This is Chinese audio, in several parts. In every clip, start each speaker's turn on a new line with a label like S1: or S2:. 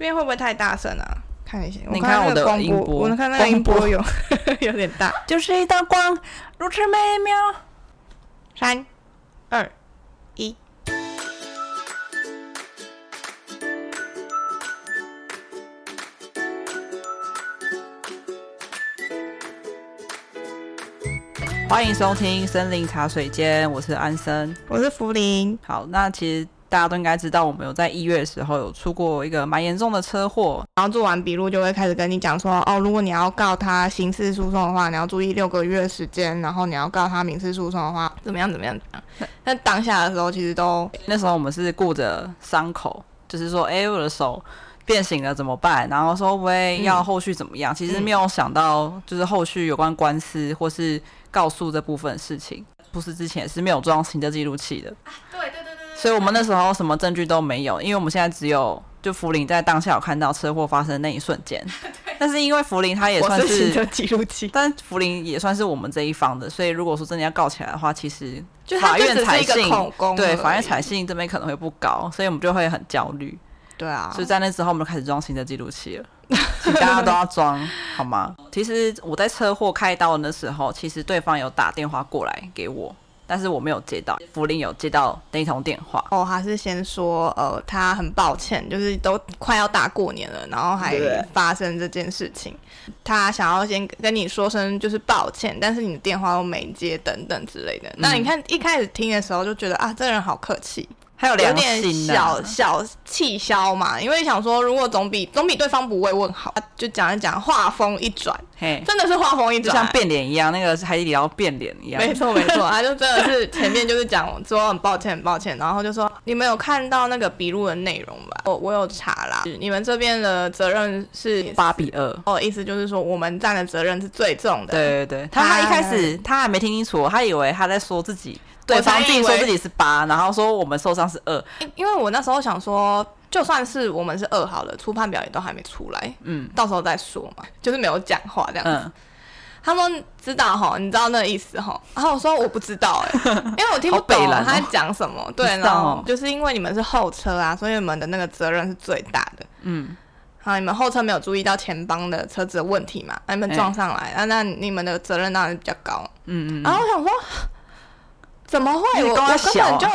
S1: 这边会不会太大声啊？看一下，
S2: 你看我的音波，
S1: 我能看那个音波有 有点大，
S2: 就是一道光，如此美妙。
S1: 三、二、一。
S2: 欢迎收听森林茶水间，我是安生，
S1: 我是福林。
S2: 好，那其实大家都应该知道，我们有在一月的时候有出过一个蛮严重的车祸，
S1: 然后做完笔录就会开始跟你讲说，哦，如果你要告他刑事诉讼的话，你要注意六个月时间，然后你要告他民事诉讼的话，怎么样怎么样？但当下的时候，其实都
S2: 那时候我们是顾着伤口，就是说，哎，我的手。变形了怎么办？然后说喂，要后续怎么样？嗯、其实没有想到，就是后续有关官司或是告诉这部分事情，不是之前是没有装行车记录器的。
S1: 对对对。
S2: 所以我们那时候什么证据都没有，因为我们现在只有就福林在当下有看到车祸发生的那一瞬间。但是因为福林他也算是，
S1: 记录器，
S2: 但福林也算是我们这一方的，所以如果说真的要告起来的话，其实法院采信对法院采信这边可能会不高，所以我们就会很焦虑。
S1: 对啊，
S2: 所以在那之后我们就开始装行车记录器了，请大家都要装好吗？其实我在车祸开刀的那时候，其实对方有打电话过来给我，但是我没有接到。福林有接到那一通电话，
S1: 哦，他是先说，呃，他很抱歉，就是都快要大过年了，然后还发生这件事情，他想要先跟你说声就是抱歉，但是你的电话都没接等等之类的。那你看一开始听的时候就觉得啊，这人好客气。
S2: 还有良心、啊、
S1: 有点小小气消嘛，因为想说，如果总比总比对方不慰问好，就讲一讲，话锋一转，嘿，真的是话锋一转，
S2: 就像变脸一样，那个海底捞变脸一样。
S1: 没错没错，他 就真的是前面就是讲说很抱歉很抱歉，然后就说你们有看到那个笔录的内容吧？我我有查啦，你们这边的责任是
S2: 八比二，
S1: 哦，意思就是说我们站的责任是最重的。
S2: 对对对，他他一开始他还没听清楚，他以为他在说自己。对方自己说自己是八，然后说我们受伤是二。
S1: 因为我那时候想说，就算是我们是二好了，初判表也都还没出来，嗯，到时候再说嘛，就是没有讲话这样子。嗯、他们知道哈，你知道那个意思哈？然后我说我不知道哎、欸，因为我听不懂他在讲什么。对，然后就是因为你们是后车啊，所以你们的那个责任是最大的。嗯，好，你们后车没有注意到前方的车子的问题嘛？那你们撞上来，欸、啊，那你们的责任当然比较高。嗯嗯，然后我想说。怎么会？我我根本就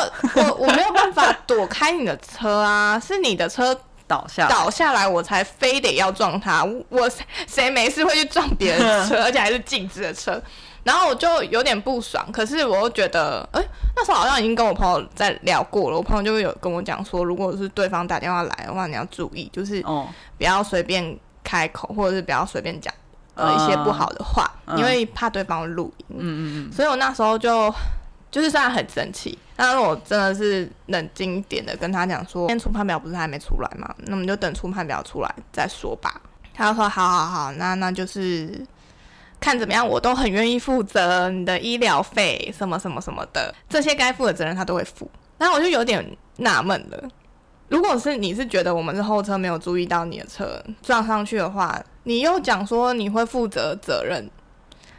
S1: 我我没有办法躲开你的车啊！是你的车倒下倒下来，我才非得要撞他。我谁没事会去撞别人的车，而且还是静止的车？然后我就有点不爽。可是我又觉得，哎，那时候好像已经跟我朋友在聊过了。我朋友就有跟我讲说，如果是对方打电话来的话，你要注意，就是不要随便开口，或者是不要随便讲呃一些不好的话，因为怕对方录音。嗯嗯嗯。所以我那时候就。就是虽然很生气，但是我真的是冷静一点的跟他讲说，今天初判表不是还没出来吗？那我们就等出判表出来再说吧。他说好好好，那那就是看怎么样，我都很愿意负责你的医疗费什么什么什么的，这些该负的责任他都会负。然后我就有点纳闷了，如果是你是觉得我们是后车没有注意到你的车撞上去的话，你又讲说你会负责责任。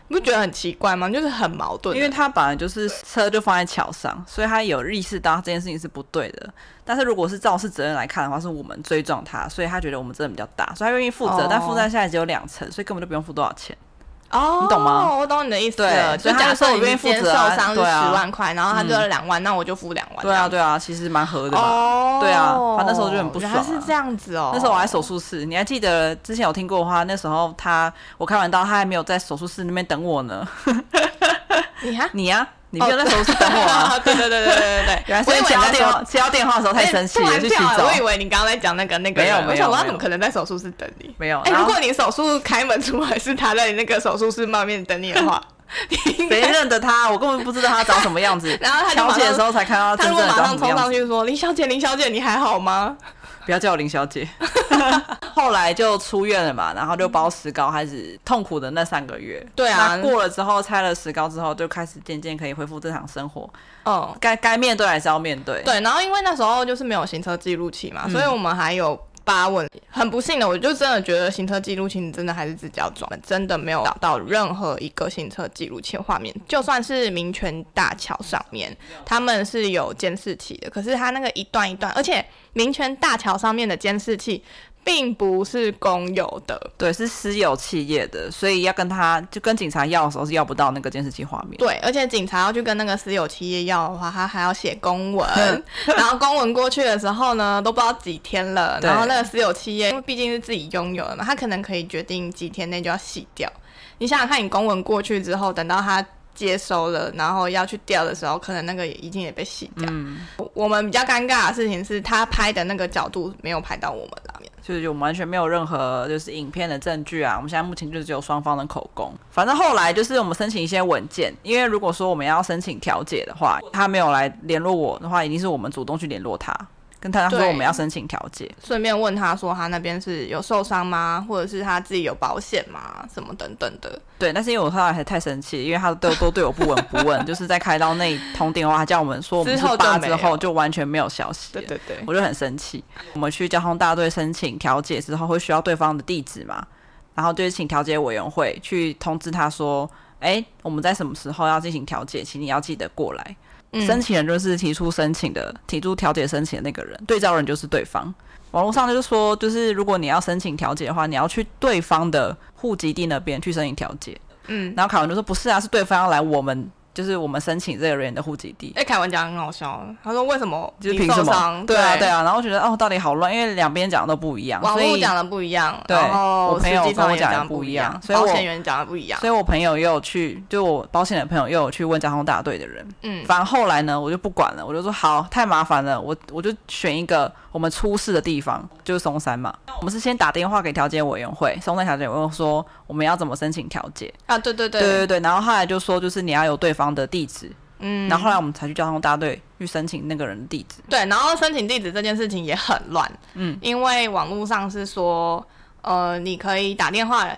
S1: 你不觉得很奇怪吗？就是很矛盾，
S2: 因为他本来就是车就放在桥上，所以他有意识到这件事情是不对的。但是如果是肇事责任来看的话，是我们追撞他，所以他觉得我们责任比较大，所以他愿意负责，哦、但负债现在只有两成，所以根本就不用付多少钱。
S1: 哦，你懂吗？我懂你的意思了。对，就假设我愿意负责，受伤是十万块，然后他就要两万，那我就付两万。
S2: 对啊，对啊，其实蛮合的嘛。哦，对啊，他那时候就很不爽。
S1: 原来是这样子哦。
S2: 那时候我还手术室，你还记得之前有听过的话？那时候他我开完刀，他还没有在手术室那边等我呢。
S1: 你啊？
S2: 你呀？你没有在手术室等我啊？对对对对对对对。原来是接到电话接到电话的时候太生气了，去洗澡。
S1: 我以为你刚刚在讲那个那个。没有没有。我怎么可能在手术室等你？
S2: 没有。
S1: 哎，如果你手术开门出来是他在那个手术室外面等你的话，
S2: 谁认得他？我根本不知道他长什么样子。然后他就马上的时候才看到真正的长什么样子。他马上冲
S1: 上去说：“林小姐，林小姐，你还好吗？”
S2: 不要叫我林小姐。后来就出院了嘛，然后就包石膏，开始痛苦的那三个月。对啊，过了之后拆了石膏之后，就开始渐渐可以恢复正常生活。嗯，该该面对还是要面对。
S1: 对，然后因为那时候就是没有行车记录器嘛，嗯、所以我们还有八问。很不幸的，我就真的觉得行车记录器你真的还是自己要装，真的没有找到任何一个行车记录器画面。就算是民权大桥上面，他们是有监视器的，可是他那个一段一段，而且。民权大桥上面的监视器并不是公有的，
S2: 对，是私有企业的，所以要跟他就跟警察要的时候是要不到那个监视器画面。
S1: 对，而且警察要去跟那个私有企业要的话，他还要写公文，然后公文过去的时候呢，都不知道几天了，然后那个私有企业因为毕竟是自己拥有的嘛，他可能可以决定几天内就要洗掉。你想想看，你公文过去之后，等到他。接收了，然后要去调的时候，可能那个也已经也被洗掉。嗯，我们比较尴尬的事情是他拍的那个角度没有拍到我们那边，
S2: 就是我们完全没有任何就是影片的证据啊。我们现在目前就只有双方的口供。反正后来就是我们申请一些文件，因为如果说我们要申请调解的话，他没有来联络我的话，一定是我们主动去联络他。跟他说我们要申请调解，
S1: 顺便问他说他那边是有受伤吗？或者是他自己有保险吗？什么等等的。
S2: 对，但是因为我后来还太生气，因为他都都对我不闻不问，就是在开刀那一通电话，他叫我们说我们是八之后就完全没有消息。
S1: 对对对，
S2: 我就很生气。我们去交通大队申请调解之后，会需要对方的地址嘛？然后就是请调解委员会去通知他说，哎，我们在什么时候要进行调解，请你要记得过来。申请人就是提出申请的，提出调解申请的那个人，对照人就是对方。网络上就是说，就是如果你要申请调解的话，你要去对方的户籍地那边去申请调解。嗯，然后考文就说不是啊，是对方要来我们。就是我们申请这个人的户籍地。哎，
S1: 凯文讲很好笑，他说为什么？
S2: 就是凭什么？对啊，对啊。然后我觉得哦，到底好乱，因为两边讲的都不一样。
S1: 网络讲的不一样，
S2: 对，我朋友跟我讲的不一样，所以
S1: 保险员讲的不一样。
S2: 所以我朋友也有去，就我保险的朋友又有去问交通大队的人。嗯，反正后来呢，我就不管了，我就说好，太麻烦了，我我就选一个我们出事的地方，就是松山嘛。我们是先打电话给调解委员会，松山调解委员会说我们要怎么申请调解
S1: 啊？对对对
S2: 对对对。然后后来就说，就是你要有对方的地址。嗯，然后后来我们才去交通大队去申请那个人的地址。
S1: 对，然后申请地址这件事情也很乱。嗯，因为网络上是说，呃，你可以打电话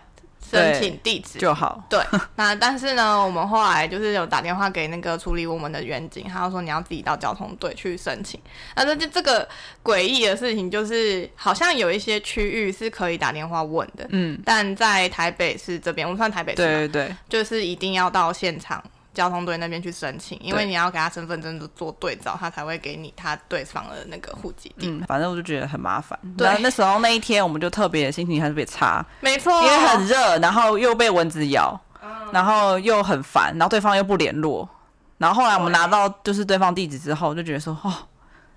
S1: 申请地址
S2: 就好。
S1: 对，那但是呢，我们后来就是有打电话给那个处理我们的员警，他说你要自己到交通队去申请。那这就这个诡异的事情就是，好像有一些区域是可以打电话问的。嗯，但在台北市这边，我们算台北市，
S2: 对对对，
S1: 就是一定要到现场。交通队那边去申请，因为你要给他身份证做对照，他才会给你他对方的那个户籍地。
S2: 嗯，反正我就觉得很麻烦。对，那时候那一天我们就特别心情还是特别差，
S1: 没错，
S2: 因为很热，然后又被蚊子咬，嗯、然后又很烦，然后对方又不联络，然后后来我们拿到就是对方地址之后，就觉得说哦，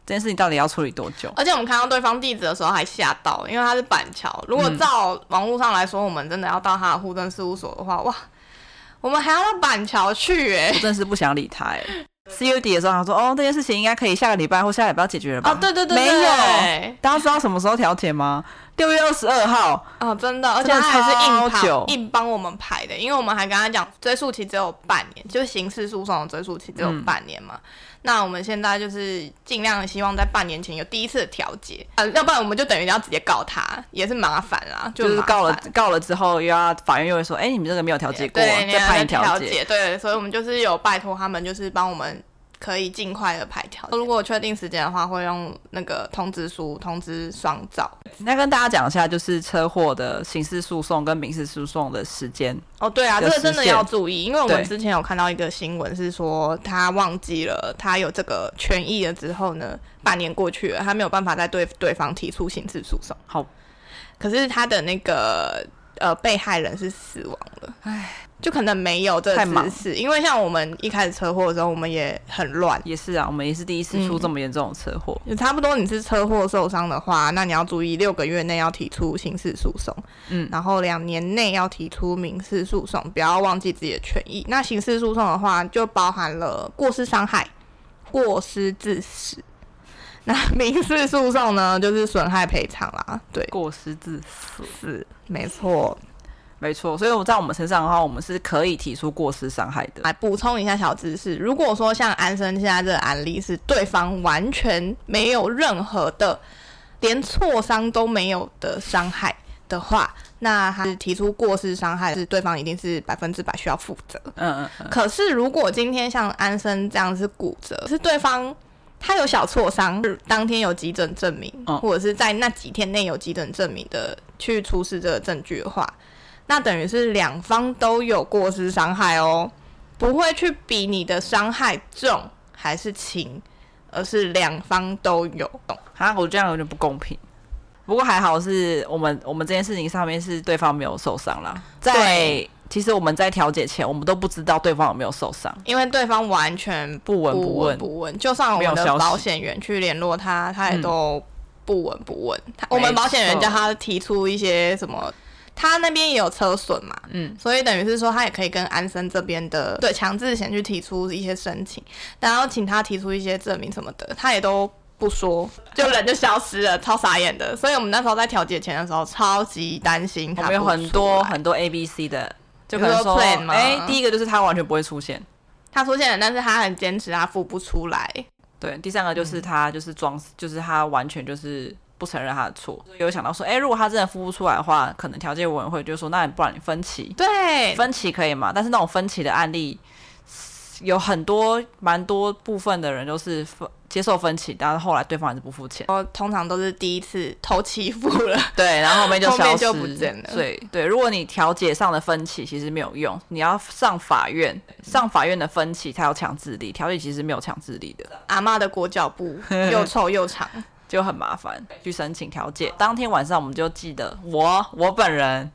S2: 这件事情到底要处理多久？
S1: 而且我们看到对方地址的时候还吓到，因为他是板桥。如果照网络上来说，我们真的要到他的户政事务所的话，哇！我们还要到板桥去哎、欸，
S2: 我真是不想理他哎、欸。CUD 的时候他说：“哦，这件事情应该可以下个礼拜或下个礼拜要解决了吧？”
S1: 哦，对对对，對，
S2: 没有。大家知道什么时候调解吗？六月二十二号。
S1: 哦，真的，而且他还是硬跑硬帮我们排的，因为我们还跟他讲追诉期只有半年，就是刑事诉讼的追诉期只有半年嘛。嗯那我们现在就是尽量希望在半年前有第一次的调解，呃，要不然我们就等于要直接告他，也是麻烦啦。就，
S2: 就是告了，告了之后又要法院又会说，哎、欸，你们这个没有调解过，
S1: 对，
S2: 再判调
S1: 解。对，所以我们就是有拜托他们，就是帮我们。可以尽快的排条。如果确定时间的话，会用那个通知书通知双照。
S2: 那跟大家讲一下，就是车祸的刑事诉讼跟民事诉讼的时间。
S1: 哦，对啊，这个真的要注意，因为我们之前有看到一个新闻，是说他忘记了他有这个权益了之后呢，半年过去了，他没有办法再对对方提出刑事诉讼。
S2: 好，
S1: 可是他的那个呃被害人是死亡了。唉。就可能没有这个知识，因为像我们一开始车祸的时候，我们也很乱。
S2: 也是啊，我们也是第一次出这么严重的
S1: 车祸。差不多，你是车祸受伤的话，那你要注意六个月内要提出刑事诉讼，嗯，然后两年内要提出民事诉讼，不要忘记自己的权益。那刑事诉讼的话，就包含了过失伤害、过失致死。那民事诉讼呢，就是损害赔偿啦。对，
S2: 过失致死
S1: 是没错。
S2: 没错，所以我在我们身上的话，我们是可以提出过失伤害的。
S1: 来补充一下小知识，如果说像安生现在这个案例是对方完全没有任何的，连挫伤都没有的伤害的话，那他是提出过失伤害，是对方一定是百分之百需要负责。嗯嗯嗯。可是如果今天像安生这样是骨折，是对方他有小挫伤，当天有急诊证明，或者是在那几天内有急诊证明的去出示这个证据的话。那等于是两方都有过失伤害哦，不会去比你的伤害重还是轻，而是两方都有。
S2: 啊，我这样有点不公平。不过还好是我们我们这件事情上面是对方没有受伤啦。在
S1: 对
S2: 其实我们在调解前，我们都不知道对方有没有受伤，
S1: 因为对方完全
S2: 不闻不问
S1: 不问，就算我们的保险员去联络他，他也都不闻不问。他我们保险员叫他提出一些什么，他那边也有车损嘛，嗯，所以等于是说他也可以跟安森这边的对强制险去提出一些申请，然后请他提出一些证明什么的，他也都。不说，就人就消失了，超傻眼的。所以我们那时候在调解前的时候，超级担心他。
S2: 我们有很多很多 A、B、C 的，就可能说，哎、欸，第一个就是他完全不会出现，
S1: 他出现了，但是他很坚持他付不出来。
S2: 对，第三个就是他就是装，嗯、就是他完全就是不承认他的错。有想到说，哎、欸，如果他真的付不出来的话，可能调解委员会就说，那你不然你分期，
S1: 对，
S2: 分期可以嘛？但是那种分期的案例。有很多蛮多部分的人都是分接受分歧，但是后来对方还是不付钱。
S1: 我通常都是第一次头欺负了，
S2: 对，然后后面就 消失，后面
S1: 就不见了。
S2: 对对，如果你调解上的分歧其实没有用，你要上法院，上法院的分歧才有强制力，调解其实没有强制力的。
S1: 阿妈的裹脚布 又臭又长，
S2: 就很麻烦。去申请调解，当天晚上我们就记得我我本人。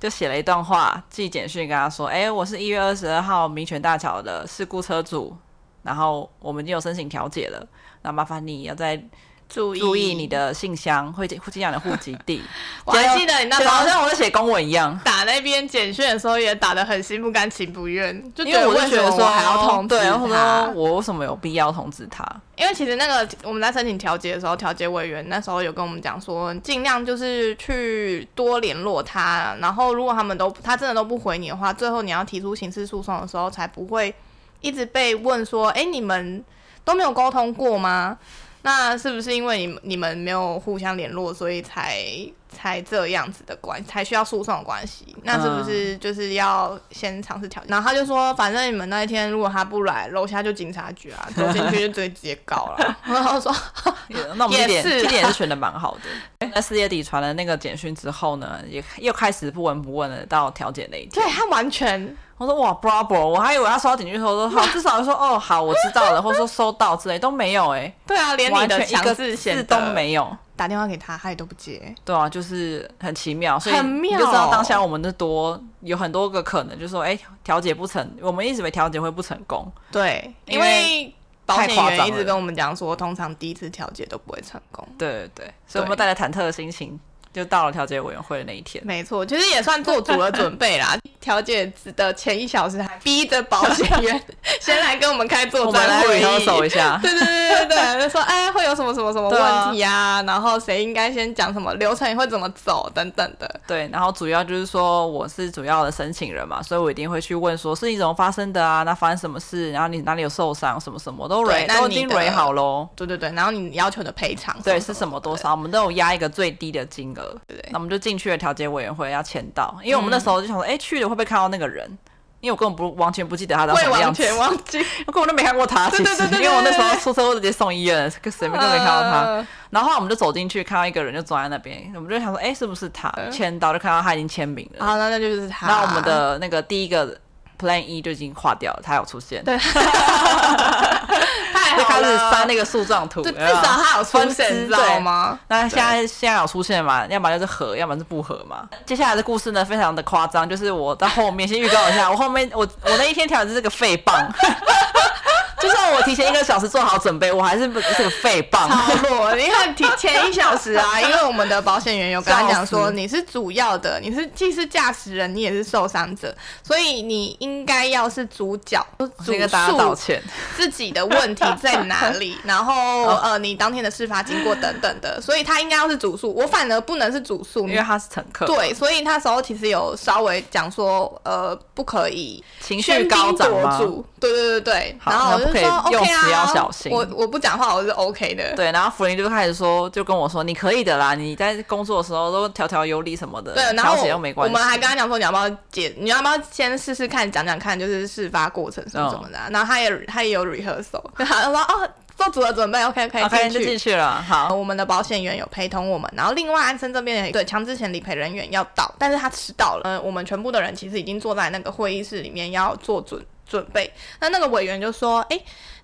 S2: 就写了一段话，寄简讯跟他说：“哎、我是一月二十二号民权大桥的事故车主，然后我们已经有申请调解了，那麻烦你要在注意注意你的信箱，会会寄讲的户籍地。
S1: 我还记得你那时候
S2: 好像我在写公文一样，
S1: 打那边简讯的时候也打得很心不甘情不愿，就
S2: 因为我就觉得说
S1: 还要通知他，
S2: 对，然后说我为什么有必要通知他？”
S1: 因为其实那个我们在申请调解的时候，调解委员那时候有跟我们讲说，尽量就是去多联络他，然后如果他们都他真的都不回你的话，最后你要提出刑事诉讼的时候，才不会一直被问说，哎，你们都没有沟通过吗？那是不是因为你你们没有互相联络，所以才？才这样子的关系，才需要诉讼的关系，那是不是就是要先尝试调解？然后他就说，反正你们那一天如果他不来，楼下就警察局啊，走进去就直接告了。然后说，
S2: 那我们 这点这点是选的蛮好的。在四月底传了那个简讯之后呢，也又开始不闻不问的到调解那一天。
S1: 对他完全，
S2: 我说哇，Bravo！我还以为他收到警讯说说好，至少说哦好，我知道了，或者说收到之类都没有哎。
S1: 对啊，连你的强制险
S2: 都没有。
S1: 打电话给他，他也都不接。
S2: 对啊，就是很奇妙，所以你就知道当下我们的多有很多个可能，就是说，哎、欸，调解不成，我们一直以为调解会不成功。
S1: 对，因为保险员一直跟我们讲说，通常第一次调解都不会成功。
S2: 对对对，所以我们带着忐忑的心情。就到了调解委员会的那一天，
S1: 没错，其实也算做足了准备啦。调解的前一小时还逼着保险员 先来跟我们开作战会。议
S2: 一下，
S1: 对对对对对，就说哎会有什么什么什么问题啊，啊然后谁应该先讲什么流程会怎么走等等的。
S2: 对，然后主要就是说我是主要的申请人嘛，所以我一定会去问说事情怎么发生的啊，那发生什么事，然后你哪里有受伤，什么什么都蕊都已经蕊好喽。
S1: 对对对，然后你要求的赔偿
S2: 对是什么多少，我们都有压一个最低的金额。对，那我们就进去了调解委员会要签到，因为我们那时候就想说，哎、欸，去了会不会看到那个人？因为我根本不完全不记得他长什么样子，
S1: 完全忘记，
S2: 我根本都没看过他。其实，因为我那时候出车祸直接送医院，跟谁都没看到他。呃、然后我们就走进去，看到一个人就坐在那边，我们就想说，哎、欸，是不是他？签到就看到他已经签名了。
S1: 啊，那那就是他。
S2: 那我们的那个第一个 Plan E 就已经划掉了，他有出现。对。就开始翻那个树状图，
S1: 至少它有出现，知道吗？
S2: 那现在现在有出现嘛？要么就是合，要么是不合嘛。接下来的故事呢，非常的夸张，就是我到后面先预告一下，我后面我我那一天调的是个废棒。就算我提前一个小时做好准备，我还是不是个废棒。
S1: 超弱，因为提 前一小时啊，因为我们的保险员有跟他讲说，你是主要的，你是既是驾驶人，你也是受伤者，所以你应该要是主角，主诉
S2: 大家道歉
S1: 自己的问题在哪里，然后呃，你当天的事发经过等等的，所以他应该要是主诉，我反而不能是主诉，
S2: 因为他是乘客。
S1: 对，所以那时候其实有稍微讲说，呃，不可以
S2: 情绪高涨吗？
S1: 对对对对，然后。
S2: 可以用词要小心。
S1: 我我不讲话，我是 OK 的。
S2: 对，然后福林就开始说，就跟我说：“你可以的啦，你在工作的时候都条条有理什么的。”
S1: 对，然后
S2: 又没关系。
S1: 我们还跟他讲说：“你要不要解？你要不要先试试看，讲讲看，就是事发过程什么什么的。”然后他也他也有 rehearsal，他说：“哦，做足了准备，OK OK，
S2: 可以就进去了。”好，
S1: 我们的保险员有陪同我们，然后另外安森这边对强制险理赔人员要到，但是他迟到了。嗯，我们全部的人其实已经坐在那个会议室里面要做准准备。那那个委员就说：“哎。”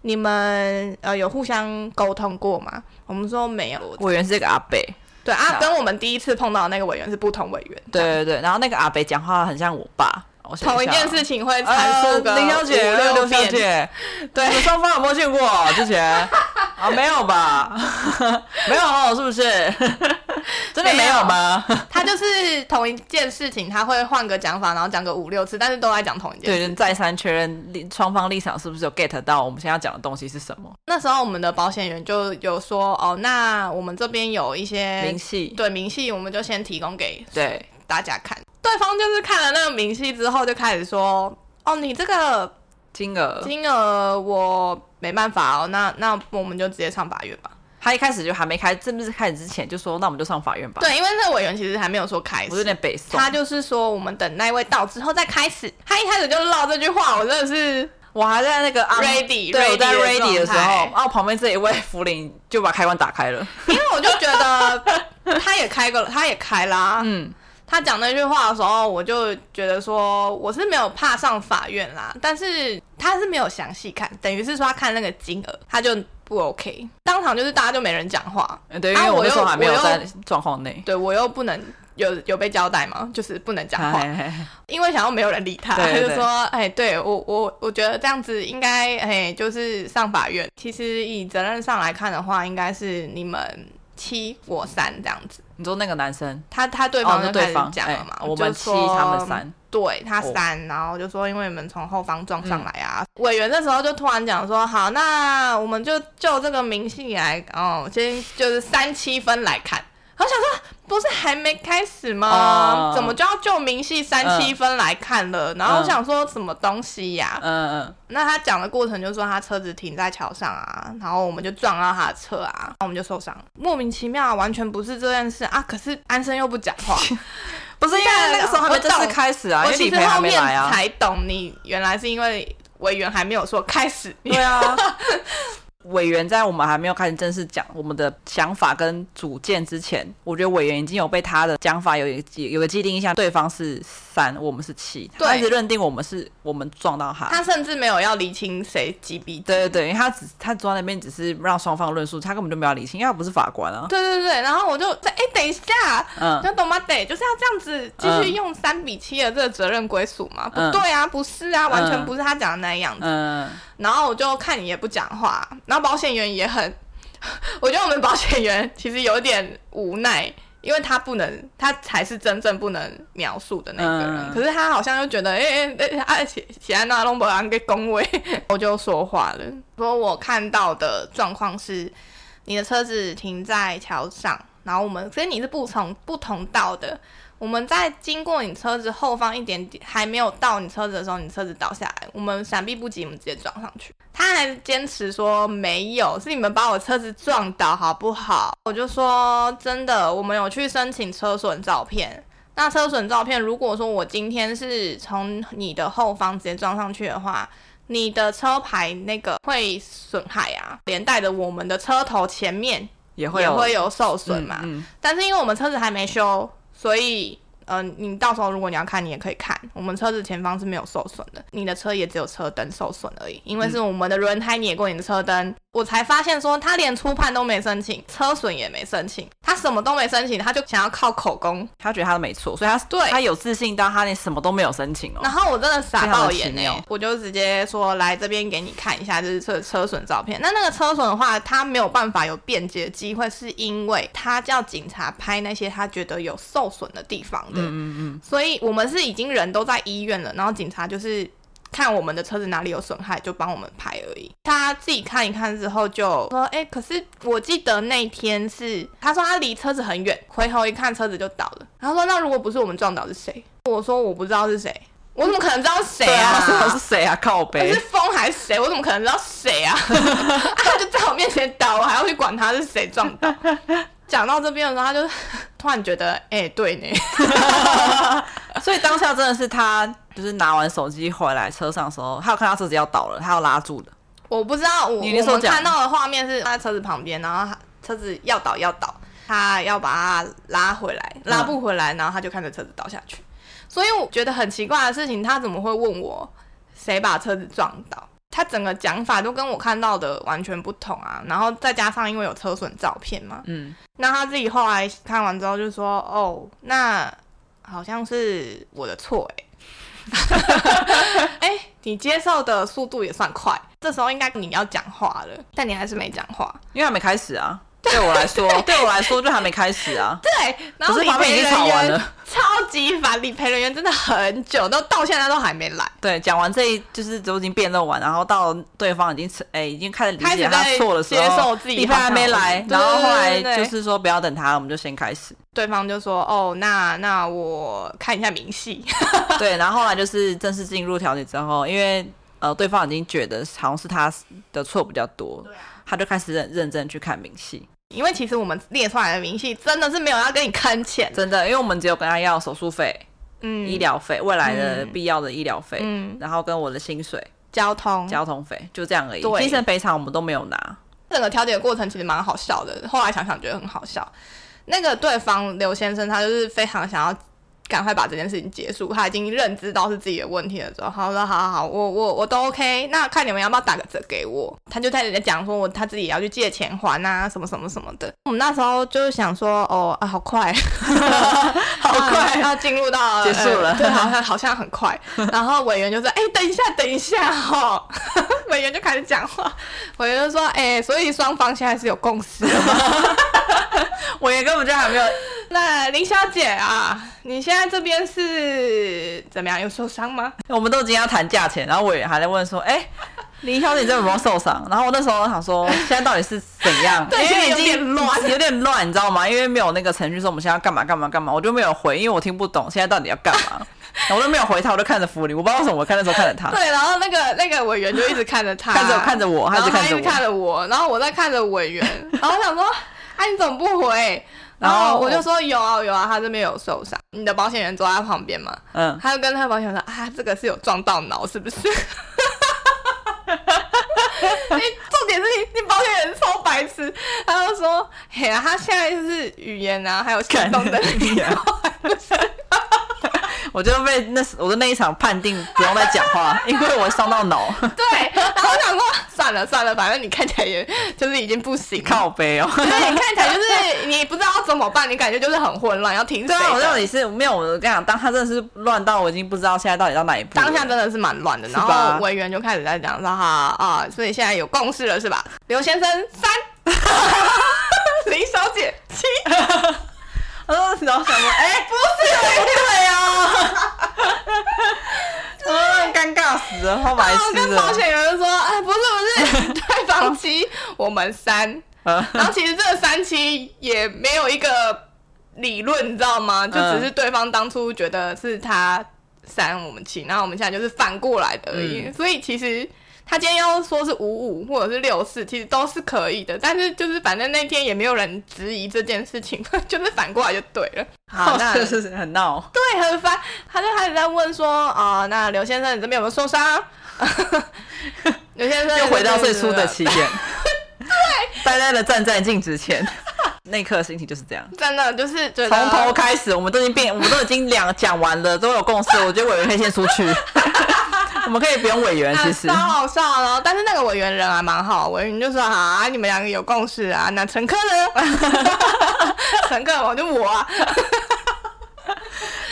S1: 你们呃有互相沟通过吗？我们说没有。
S2: 委员是个阿北，
S1: 对啊，跟我们第一次碰到的那个委员是不同委员。
S2: 对对对，然后那个阿北讲话很像我爸。
S1: 同一件事情会阐述个
S2: 林小姐、刘小姐，对，双方有没有见过之前？啊，没有吧？没有哦，是不是？真的没有吗？
S1: 他就是同一件事情，他会换个讲法，然后讲个五六次，但是都在讲同一件事。
S2: 对，再三确认双方立场是不是有 get 到我们现在要讲的东西是什么？
S1: 那时候我们的保险员就有说，哦，那我们这边有一些
S2: 明细，
S1: 对明细，我们就先提供给
S2: 对
S1: 大家看。对方就是看了那个明细之后，就开始说：“哦，你这个
S2: 金额，
S1: 金额我没办法哦，那那我们就直接上法院吧。”
S2: 他一开始就还没开，正式开始之前就说：“那我们就上法院吧。”
S1: 对，因为那个委员其实还没有说开始，
S2: 我有点北宋。
S1: 他就是说我们等那位到之后再开始。他一开始就唠这句话，我真的是
S2: 我还在那个
S1: ready，
S2: 对，我在
S1: ready
S2: 的时候，然后旁边这一位福林就把开关打开了，
S1: 因为我就觉得他也开过，他也开啦，嗯。他讲那句话的时候，我就觉得说我是没有怕上法院啦，但是他是没有详细看，等于是说他看那个金额，他就不 OK，当场就是大家就没人讲话。
S2: 对，因为我那时候还没有在状况内，
S1: 对我又不能有有被交代嘛，就是不能讲话，因为想要没有人理他就说，哎，对我我我觉得这样子应该，哎，就是上法院。其实以责任上来看的话，应该是你们。七我三这样子，
S2: 你说那个男生，
S1: 他他对方就对方讲了嘛，
S2: 哦欸、我们七他们三，
S1: 对他三，哦、然后就说因为你们从后方撞上来啊，嗯、委员那时候就突然讲说，好，那我们就就这个明细来，哦，先就是三七分来看。我想说，不是还没开始吗？哦、怎么就要就明细三七分来看了？嗯、然后我想说，什么东西呀、啊？嗯嗯。那他讲的过程就是说，他车子停在桥上啊，然后我们就撞到他的车啊，然后我们就受伤，莫名其妙，完全不是这件事啊。可是安生又不讲话，
S2: 不是因为那个时候还没正式开始啊，
S1: 我其实后面才懂，你原来是因为委员还没有说开始。
S2: 对啊。委员在我们还没有开始正式讲我们的想法跟主见之前，我觉得委员已经有被他的讲法有一有个既定印象，对方是三，我们是七，对他一直认定我们是我们撞到他，
S1: 他甚至没有要厘清谁击毙。
S2: 对对对，因为他只他坐在那边只是让双方论述，他根本就没有厘清，因为他不是法官啊。
S1: 对对对，然后我就在哎、欸，等一下，嗯，那懂吗？得就是要这样子继续用三比七的这个责任归属嘛？嗯、不对啊，不是啊，完全不是他讲的那样子。嗯。然后我就看你也不讲话，然后保险员也很，我觉得我们保险员其实有点无奈，因为他不能，他才是真正不能描述的那个人。嗯、可是他好像又觉得，哎哎哎，而且写在那龙伯安给恭维，我就说话了，说我看到的状况是，你的车子停在桥上，然后我们所以你是不同不同道的。我们在经过你车子后方一点点，还没有到你车子的时候，你车子倒下来，我们闪避不及，我们直接撞上去。他还坚持说没有，是你们把我车子撞倒，好不好？我就说真的，我们有去申请车损照片。那车损照片，如果说我今天是从你的后方直接撞上去的话，你的车牌那个会损害啊，连带的我们的车头前面也会有也会有受损嘛。嗯嗯、但是因为我们车子还没修。所以，嗯、你到时候如果你要看，你也可以看，我们车子前方是没有受损的，你的车也只有车灯受损而已，因为是我们的轮胎碾过你的车灯。我才发现说他连初判都没申请，车损也没申请，他什么都没申请，他就想要靠口供，
S2: 他觉得他的没错，所以他对他有自信到他连什么都没有申请哦。
S1: 然后我真的傻爆眼哎，我就直接说，来这边给你看一下，就是车车损照片。那那个车损的话，他没有办法有辩解的机会，是因为他叫警察拍那些他觉得有受损的地方的。嗯嗯嗯。所以我们是已经人都在医院了，然后警察就是。看我们的车子哪里有损害，就帮我们拍而已。他自己看一看之后就说：“哎、欸，可是我记得那天是他说他离车子很远，回头一看车子就倒了。他说那如果不是我们撞倒是谁？我说我不知道是谁，我怎么可能知道谁啊？
S2: 啊是谁啊？靠背
S1: 是风还是谁？我怎么可能知道谁啊？他就在我面前倒，我还要去管他是谁撞倒？讲到这边的时候，他就突然觉得：哎、欸，对呢。
S2: 所以当下真的是他。”就是拿完手机回来车上的时候，他有看到车子要倒了，他要拉住的。
S1: 我不知道，我我们看到的画面是他在车子旁边，然后他车子要倒要倒，他要把它拉回来，拉不回来，然后他就看着车子倒下去。嗯、所以我觉得很奇怪的事情，他怎么会问我谁把车子撞倒？他整个讲法都跟我看到的完全不同啊。然后再加上因为有车损照片嘛，嗯，那他自己后来看完之后就说：“哦，那好像是我的错哎。” 哎，你接受的速度也算快，这时候应该你要讲话了，但你还是没讲话，
S2: 因为还没开始啊。对我来说，对我来说就还没开始啊。
S1: 对，然后理赔人员超级烦，理赔人员真的很久，都到现在都还没来。
S2: 对，讲完这一就是都已经辩论完，然后到对方已经哎已经开始理解他错的时候，
S1: 接受自己
S2: 理赔还没来，然后后来就是说不要等他，我们就先开始。
S1: 对方就说哦，那那我看一下明细。
S2: 对，然后后来就是正式进入调解之后，因为呃对方已经觉得好像是他的错比较多，他就开始认认真去看明细。
S1: 因为其实我们列出来的明细真的是没有要跟你坑钱，
S2: 真的，因为我们只有跟他要手术费、嗯，医疗费、未来的必要的医疗费，嗯，然后跟我的薪水、
S1: 交通、
S2: 交通费，就这样而已。精神赔偿我们都没有拿。
S1: 整个调解的过程其实蛮好笑的，后来想想觉得很好笑。那个对方刘先生他就是非常想要。赶快把这件事情结束。他已经认知到是自己的问题了之后，他说：“好好好，我我我都 OK。那看你们要不要打个折给我？”他就在里面讲说，我他自己也要去借钱还啊，什么什么什么的。我们那时候就是想说：“哦啊，好快，好快，要进入到
S2: 结束了。呃”
S1: 对，好像好像很快。然后委员就说：“哎、欸，等一下，等一下哦。”委员就开始讲话，委员就说：“哎、欸，所以双方现在是有共识的吗？”委员根本就还没有。那林小姐啊，你现在这边是怎么样？有受伤吗？
S2: 我们都已经要谈价钱，然后委员还在问说：“哎、欸，林小姐你这有没有受伤？”然后我那时候想说：“现在到底是怎样？”
S1: 对，因为已经乱，
S2: 有点乱，你知道吗？因为没有那个程序说我们现在要干嘛干嘛干嘛，我就没有回，因为我听不懂现在到底要干嘛，我都没有回他，我都看着福林，我不知道为什么我看的时候看着他。
S1: 对，然后那个那个委员就一直看着他，
S2: 看着看着我，他一直看着我，
S1: 看着我，然后我在看着委员，然后我想说：“哎、啊，你怎么不回？”然后我就说有啊有啊，他这边有受伤。你的保险员坐在旁边嘛，嗯，他就跟他保险员说啊，这个是有撞到脑是不是？你重点是你你保险员超白痴，他就说嘿啊，他现在就是语言啊，还有行动的力啊。
S2: 我就被那我的那一场判定不用再讲话，因为我伤到脑。
S1: 对，然后我想说算了算了，反正你看起来也就是已经不行，
S2: 靠背哦。
S1: 对，你看起来就是 你不知道要怎么办，你感觉就是很混乱，要听谁？对
S2: 啊，我到底是没有。我跟你讲，当他真的是乱到我已经不知道现在到底到哪一步。
S1: 当下真的是蛮乱的，然后委员就开始在讲说哈啊，所以现在有共识了是吧？刘先生三，林小姐七。
S2: 然后想什么？哎、欸，
S1: 不是对对哦，
S2: 嗯，尴尬死了，好白痴。
S1: 我跟保险员说，哎，不是不是，对方七，我们三。然后其实这个三期也没有一个理论，你知道吗？就只是对方当初觉得是他三，我们七，然后我们现在就是反过来的而已。嗯、所以其实。他今天要说是五五或者是六四，其实都是可以的。但是就是反正那天也没有人质疑这件事情，就是反过来就对了。
S2: 好，那是是很闹。
S1: 对，很烦。他就开始在问说：“啊、呃，那刘先生，你这边有没有受伤？” 刘先生
S2: 又回到最初的起点。对，呆呆的站在镜子前，那一刻的心情就是这样。
S1: 真的就是从
S2: 头开始，我们都已经变，我们都已经两讲完了，都有共识。我觉得委员可以先出去。我们可以不用委员，其实
S1: 超好笑的。但是那个委员人还蛮好，委员就说：“啊，你们两个有共识啊。”那乘客呢？乘客我就我啊。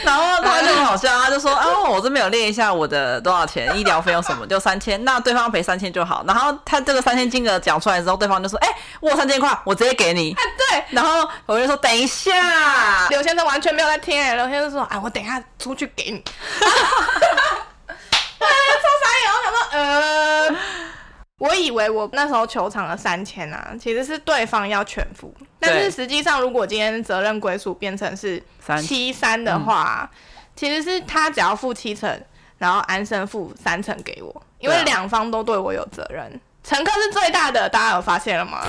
S2: 然后他就很好笑，他就说：“啊，我这边有列一下我的多少钱，医疗费用什么，就三千。那对方赔三千就好。”然后他这个三千金额讲出来之后，对方就说：“哎、欸，我三千块，我直接给你。”
S1: 对。
S2: 然后我就说：“等一下。”
S1: 刘先生完全没有在听。刘先生说：“啊，我等一下出去给你。”呃，我以为我那时候球场的三千啊，其实是对方要全付。但是实际上，如果今天责任归属变成是七三的话，嗯，其实是他只要付七成，然后安生付三成给我，因为两方都对我有责任。乘客是最大的，大家有发现了吗？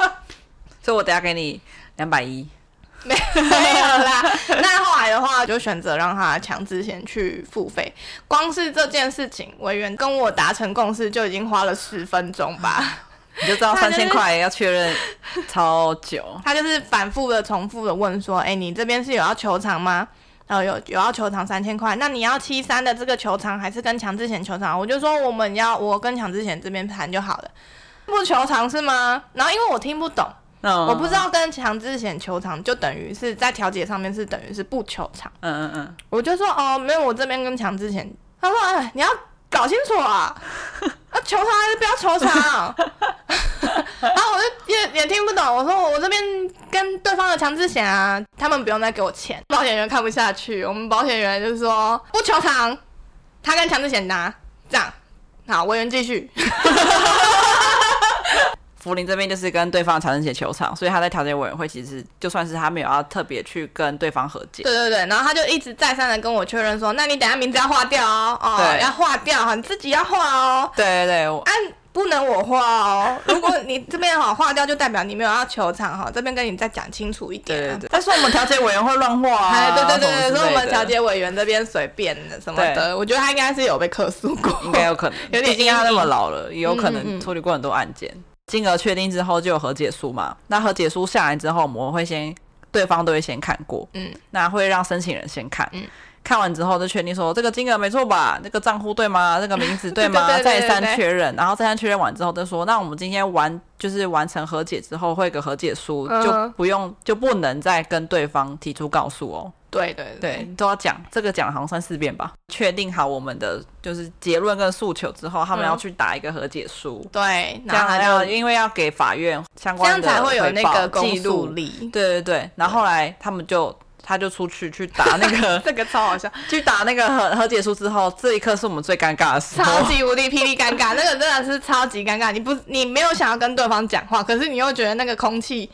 S2: 所以我等下给你两百一。
S1: 没 没有啦，那后来的话就选择让他强制先去付费。光是这件事情，委员跟我达成共识就已经花了十分钟吧。
S2: 你就知道三千块要确认超久。
S1: 他就是反复的、重复的问说：“哎、欸，你这边是有要求偿吗？”然后有有要求偿三千块，那你要七三的这个球场还是跟强制险球场？我就说我们要我跟强制险这边谈就好了，不求偿是吗？然后因为我听不懂，嗯、我不知道跟强制险求偿就等于是在调解上面是等于是不求偿。嗯嗯嗯，我就说哦，没有，我这边跟强制险，他说哎，你要搞清楚啊，啊求偿还是不要求偿？然 后我就也也听不懂，我说我我这边跟对方的强制险啊，他们不用再给我钱。保险员看不下去，我们保险员就是说不求偿，他跟强制险拿，这样好，委员继续。
S2: 福林这边就是跟对方强制险求偿，所以他在调解委员会其实就算是他没有要特别去跟对方和解。
S1: 对对对，然后他就一直再三的跟我确认说，那你等下名字要划掉哦，哦，要划掉哈，你自己要划哦。
S2: 对对对，
S1: 按。不能我画哦，如果你这边好划掉，就代表你没有要球场哈。这边跟你再讲清楚一点。
S2: 对对对。但是我们调解委员会乱画啊。
S1: 对对对对，所以我们调解委员这边随便的什么的，我觉得他应该是有被克诉过，
S2: 应该有可能。有点，毕竟他那么老了，也有可能处理过很多案件。嗯嗯嗯，金额确定之后就有和解书嘛？那和解书下来之后，我们会先对方都会先看过，嗯，那会让申请人先看，嗯。看完之后就确定说这个金额没错吧？那个账户对吗？这个名字对 吗？再三确认，然后再三确认完之后再说，那我们今天完就是完成和解之后会有个和解书，嗯、就不用就不能再跟对方提出告诉哦。
S1: 对对对，
S2: 对，都要讲这个讲好像三四遍吧。确定好我们的就是结论跟诉求之后，他们要去打一个和解书。
S1: 嗯、对，
S2: 这样还要因为要给法院相关的，
S1: 这样才会有那个公诉力。
S2: 对对对，然后后来他们就。他就出去去打那个，
S1: 这个超好笑。
S2: 去打那个和和解书之后，这一刻是我们最尴尬的时候，
S1: 超级无敌霹雳尴尬，那个真的是超级尴尬。你不，你没有想要跟对方讲话，可是你又觉得那个空气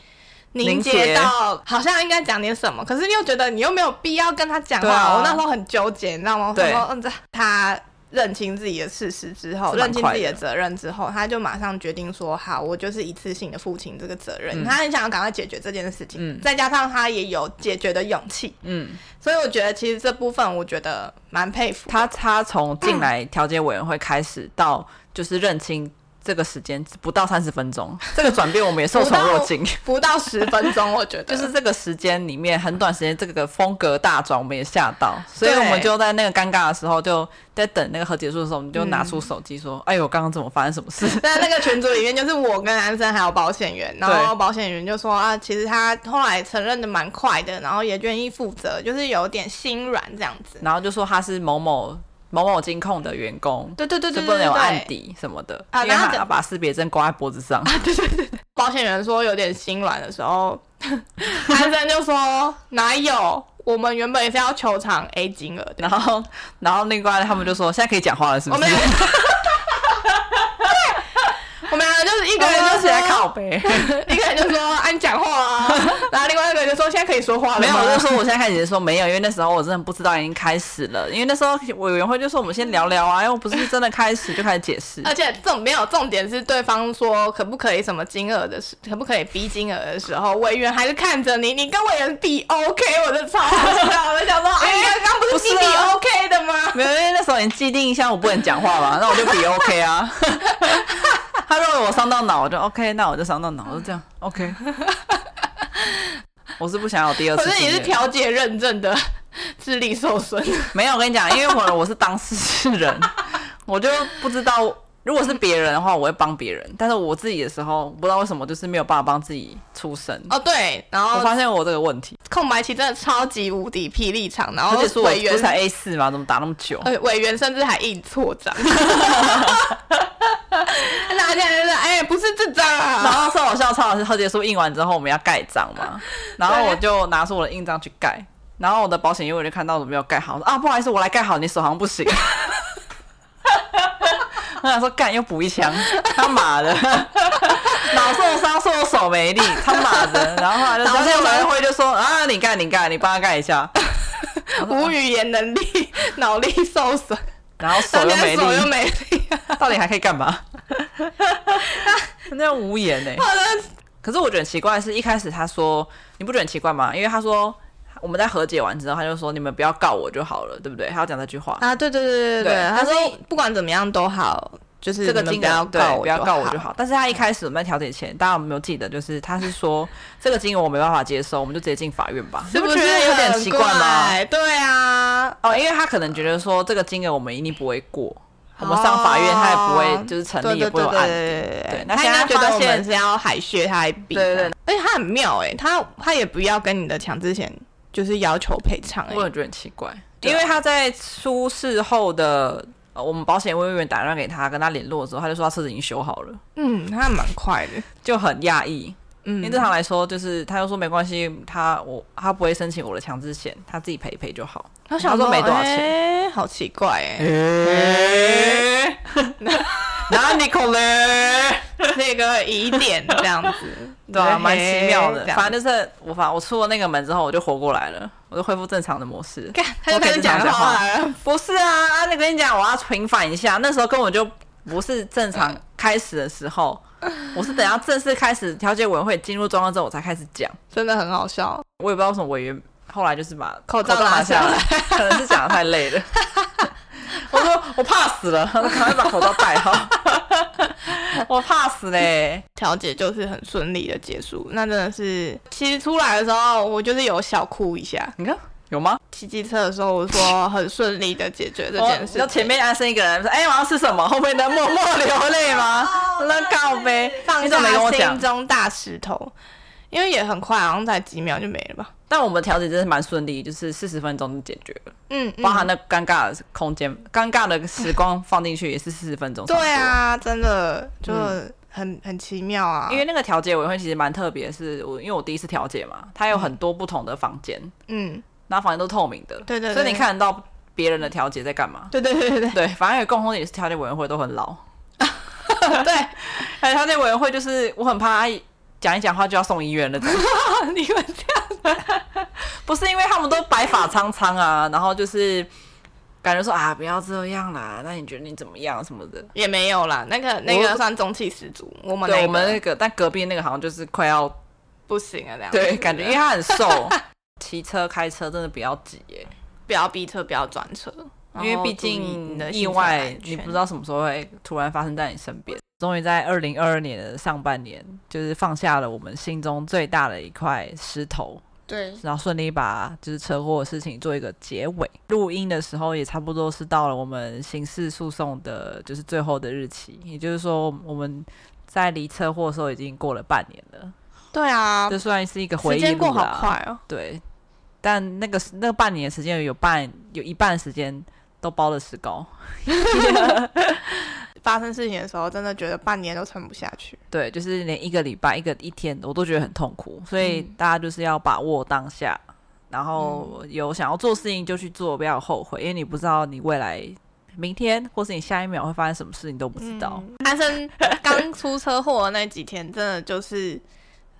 S1: 凝结到好像应该讲点什么，可是你又觉得你又没有必要跟他讲话。啊、我那时候很纠结，你知道吗？对，嗯，这他。认清自己的事实之后，认清自己的责任之后，他就马上决定说：“好，我就是一次性的负清这个责任。嗯”他很想要赶快解决这件事情，嗯、再加上他也有解决的勇气，嗯，所以我觉得其实这部分我觉得蛮佩服
S2: 他。他从进来调解委员会开始到就是认清。这个时间不到三十分钟，这个转变我们也受宠若惊。
S1: 不到十分钟，我觉得
S2: 就是这个时间里面很短时间，这个风格大转，我们也吓到，所以我们就在那个尴尬的时候，就在等那个和结束的时候，我们就拿出手机说：“嗯、哎呦，刚刚怎么发生什么事？”
S1: 在那个群组里面，就是我跟安生还有保险员，然后保险员就说：“啊，其实他后来承认的蛮快的，然后也愿意负责，就是有点心软这样子。”
S2: 然后就说他是某某。某某金控的员工，
S1: 对对对对，
S2: 就不能有案底什么的，啊，因为他要把识别证挂在脖子上。啊，
S1: 对对对，保险员说有点心软的时候，安生就说哪有，我们原本也是要求偿 A 金额的，
S2: 然后然后另外他们就说现在可以讲话了，是不是？
S1: 我们两个 就是一个人就起来靠背，一个人就说啊你讲话啊，然后另外一个人就说现在可以说话了。
S2: 没有，我就说我现在开始说没有，因为那时候我真的不知道已经开始了，因为那时候委员会就说我们先聊聊啊，因为我不是真的开始就开始解释。
S1: 而且这种没有重点是对方说可不可以什么金额的时，可不可以逼金额的时候，委员还是看着你，你跟委员比 OK，我就超好笑，我就想说哎，刚刚不是你比 OK 的吗？
S2: 没有，因为那时候你既定一下我不能讲话嘛，那我就比 OK 啊。他认为我伤到脑，我就 OK，那我就伤到脑，我就这样 OK。我是不想要第二次。可
S1: 是你是调解认证的智力受损。
S2: 没有，我跟你讲，因为我我是当事人，我就不知道。如果是别人的话，我会帮别人，但是我自己的时候，不知道为什么就是没有办法帮自己出声。
S1: 哦，对，然后
S2: 我发现我这个问题，
S1: 空白期真的超级无敌霹雳长，然后委员
S2: 不是才 A 四吗？怎么打那么久？
S1: 委员甚至还印错章。拿起来就是，哎，不是这张啊！
S2: 然后说我笑超老师和解书印完之后，我们要盖章嘛，然后我就拿出我的印章去盖，然后我的保险业务就看到我没有盖好，我说啊，不好意思，我来盖好，你手好像不行。我想说干又补一枪，他妈的，脑受伤说我手没力，他妈的，然后后来就保险委员会就说啊，你干你干，你帮他干一下，
S1: 无语言能力脑力受损，
S2: 然后手又没力，
S1: 手又没力，
S2: 到底还可以干嘛？那样无言呢？可是我觉得很奇怪的是，一开始他说你不觉得很奇怪吗？因为他说我们在和解完之后，他就说你们不要告我就好了，对不对？他要讲这句话
S1: 啊，对对对对对，他说不管怎么样都好。就是这个金额不要告我，不要告我就好。
S2: 但是他一开始我们在调解前，大家有没有记得？就是他是说 这个金额我没办法接受，我们就直接进法院吧。
S1: 是不是有点奇怪吗？对啊，
S2: 哦，因为他可能觉得说这个金额我们一定不会过，我们上法院他也不会就是成立，也不会有案底。对，那现在
S1: 觉得我们是要海削他一笔。对对，而且他很妙哎，他他也不要跟你的强制险就是要求赔偿，
S2: 我也觉得很奇怪，因为他在出事后的。我们保险业务员打电话给他，跟他联络的时候，他就说他车子已经修好了。
S1: 嗯，他还蛮快的，
S2: 就很讶异。嗯，因为正常来说，就是他又说没关系，他我他不会申请我的强制险，他自己赔一赔就好。
S1: 他想说没多少钱，欸、好奇怪哎、
S2: 欸。哪里可嘞？
S1: 那个疑点这样子，
S2: 对啊，蛮奇妙的。反正就是我反我出了那个门之后，我就活过来了，我就恢复正常的模式。
S1: 他就开始讲话了。
S2: 不是啊，啊，你跟你讲，我要平反一下。那时候根本就不是正常开始的时候，我是等下正式开始调解委员会进入状况之后，我才开始讲。
S1: 真的很好笑。
S2: 我也不知道为什么委员后来就是把
S1: 口罩拿下来，
S2: 可能是讲的太累了。我说我怕死了，赶快把口罩戴好。我怕死嘞！
S1: 调解就是很顺利的结束，那真的是，其实出来的时候我就是有小哭一下。
S2: 你看有吗？
S1: 骑机车的时候我说很顺利的解决这件事。
S2: 然后前面安生一个人说：“哎、欸，我要吃什么？”后面的默默 流泪吗？那告呗，
S1: 放下心中大石头。因为也很快，好像才几秒就没了吧。
S2: 但我们调解真是蛮顺利，就是四十分钟就解决了。
S1: 嗯，
S2: 包含那尴尬的空间、尴尬的时光放进去也是四十分钟。
S1: 对啊，真的就很、嗯、很奇妙啊。
S2: 因为那个调解委员会其实蛮特别，是我因为我第一次调解嘛，它有很多不同的房间，
S1: 嗯，
S2: 然后房间都透明的，
S1: 对，对对，
S2: 所以你看得到别人的调解在干嘛。
S1: 对对对对对，
S2: 对，反正有共同点是调解委员会都很老。
S1: 对，
S2: 还有调解委员会就是我很怕。讲一讲话就要送医院那种，
S1: 你们这样，
S2: 不是因为他们都白发苍苍啊，然后就是感觉说啊，不要这样啦，那你觉得你怎么样什么的。
S1: 也没有啦，那个那个算中气十足，我们、那个、
S2: 对我们那个，但隔壁那个好像就是快要
S1: 不行了这样，
S2: 对，感觉因为他很瘦，骑车开车真的比较挤耶，
S1: 不要逼车，不要转车，
S2: 因为毕竟意外你不知道什么时候会突然发生在你身边。终于在二零二二年的上半年，就是放下了我们心中最大的一块石头。
S1: 对，
S2: 然后顺利把就是车祸的事情做一个结尾。录音的时候也差不多是到了我们刑事诉讼的，就是最后的日期。也就是说，我们在离车祸的时候已经过了半年了。
S1: 对啊，
S2: 这算是一个回
S1: 忆过好快哦。
S2: 对，但那个那个半年的时间有半有一半时间都包了石膏。
S1: 发生事情的时候，真的觉得半年都撑不下去。
S2: 对，就是连一个礼拜、一个一天，我都觉得很痛苦。所以大家就是要把握当下，嗯、然后有想要做事情就去做，不要后悔，因为你不知道你未来明天或是你下一秒会发生什么事情都不知道。
S1: 安生刚出车祸的那几天，真的就是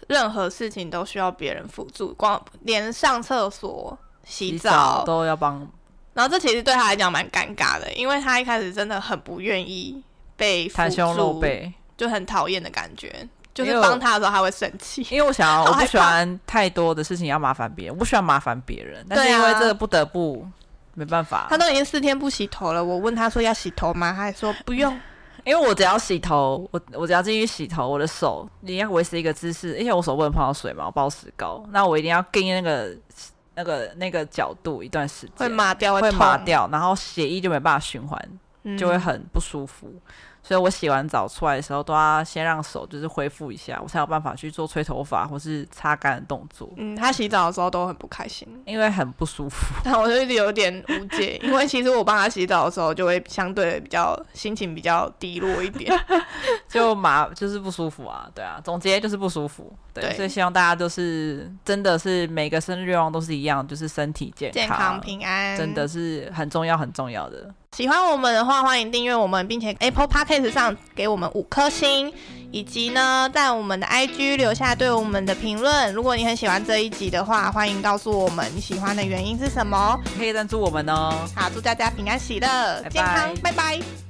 S1: 任何事情都需要别人辅助，光连上厕所、洗澡
S2: 都要帮。
S1: 然后这其实对他来讲蛮尴尬的，因为他一开始真的很不愿意。被
S2: 袒胸露背，
S1: 就很讨厌的感觉。就是帮他的时候，他会生气。
S2: 因为我想要，我不喜欢太多的事情要麻烦别人，我不喜欢麻烦别人。但是因为这个不得不，没办法。
S1: 他都已经四天不洗头了，我问他说要洗头吗？他还说不用。
S2: 因为我只要洗头，我我只要进去洗头，我的手一定要维持一个姿势，因为我手不能碰到水嘛，我包石膏，那我一定要跟那个那个那个角度一段时间，
S1: 会麻掉，
S2: 会麻掉，然后血液就没办法循环，就会很不舒服。所以我洗完澡出来的时候，都要先让手就是恢复一下，我才有办法去做吹头发或是擦干的动作。
S1: 嗯，他洗澡的时候都很不开心，
S2: 因为很不舒服。
S1: 但我就有点无解，因为其实我帮他洗澡的时候，就会相对比较心情比较低落一点，
S2: 就麻就是不舒服啊。对啊，总结就是不舒服。对，对，所以希望大家就是真的是每个生日愿望都是一样，就是身体健康、健
S1: 康平安，
S2: 真的是很重要很重要的。
S1: 喜欢我们的话，欢迎订阅我们，并且 Apple Podcast 上给我们五颗星，以及呢，在我们的 IG 留下对我们的评论。如果你很喜欢这一集的话，欢迎告诉我们你喜欢的原因是什么，
S2: 可以赞助我们哦。
S1: 好，祝大家平安喜乐、
S2: 拜拜
S1: 健康，拜拜。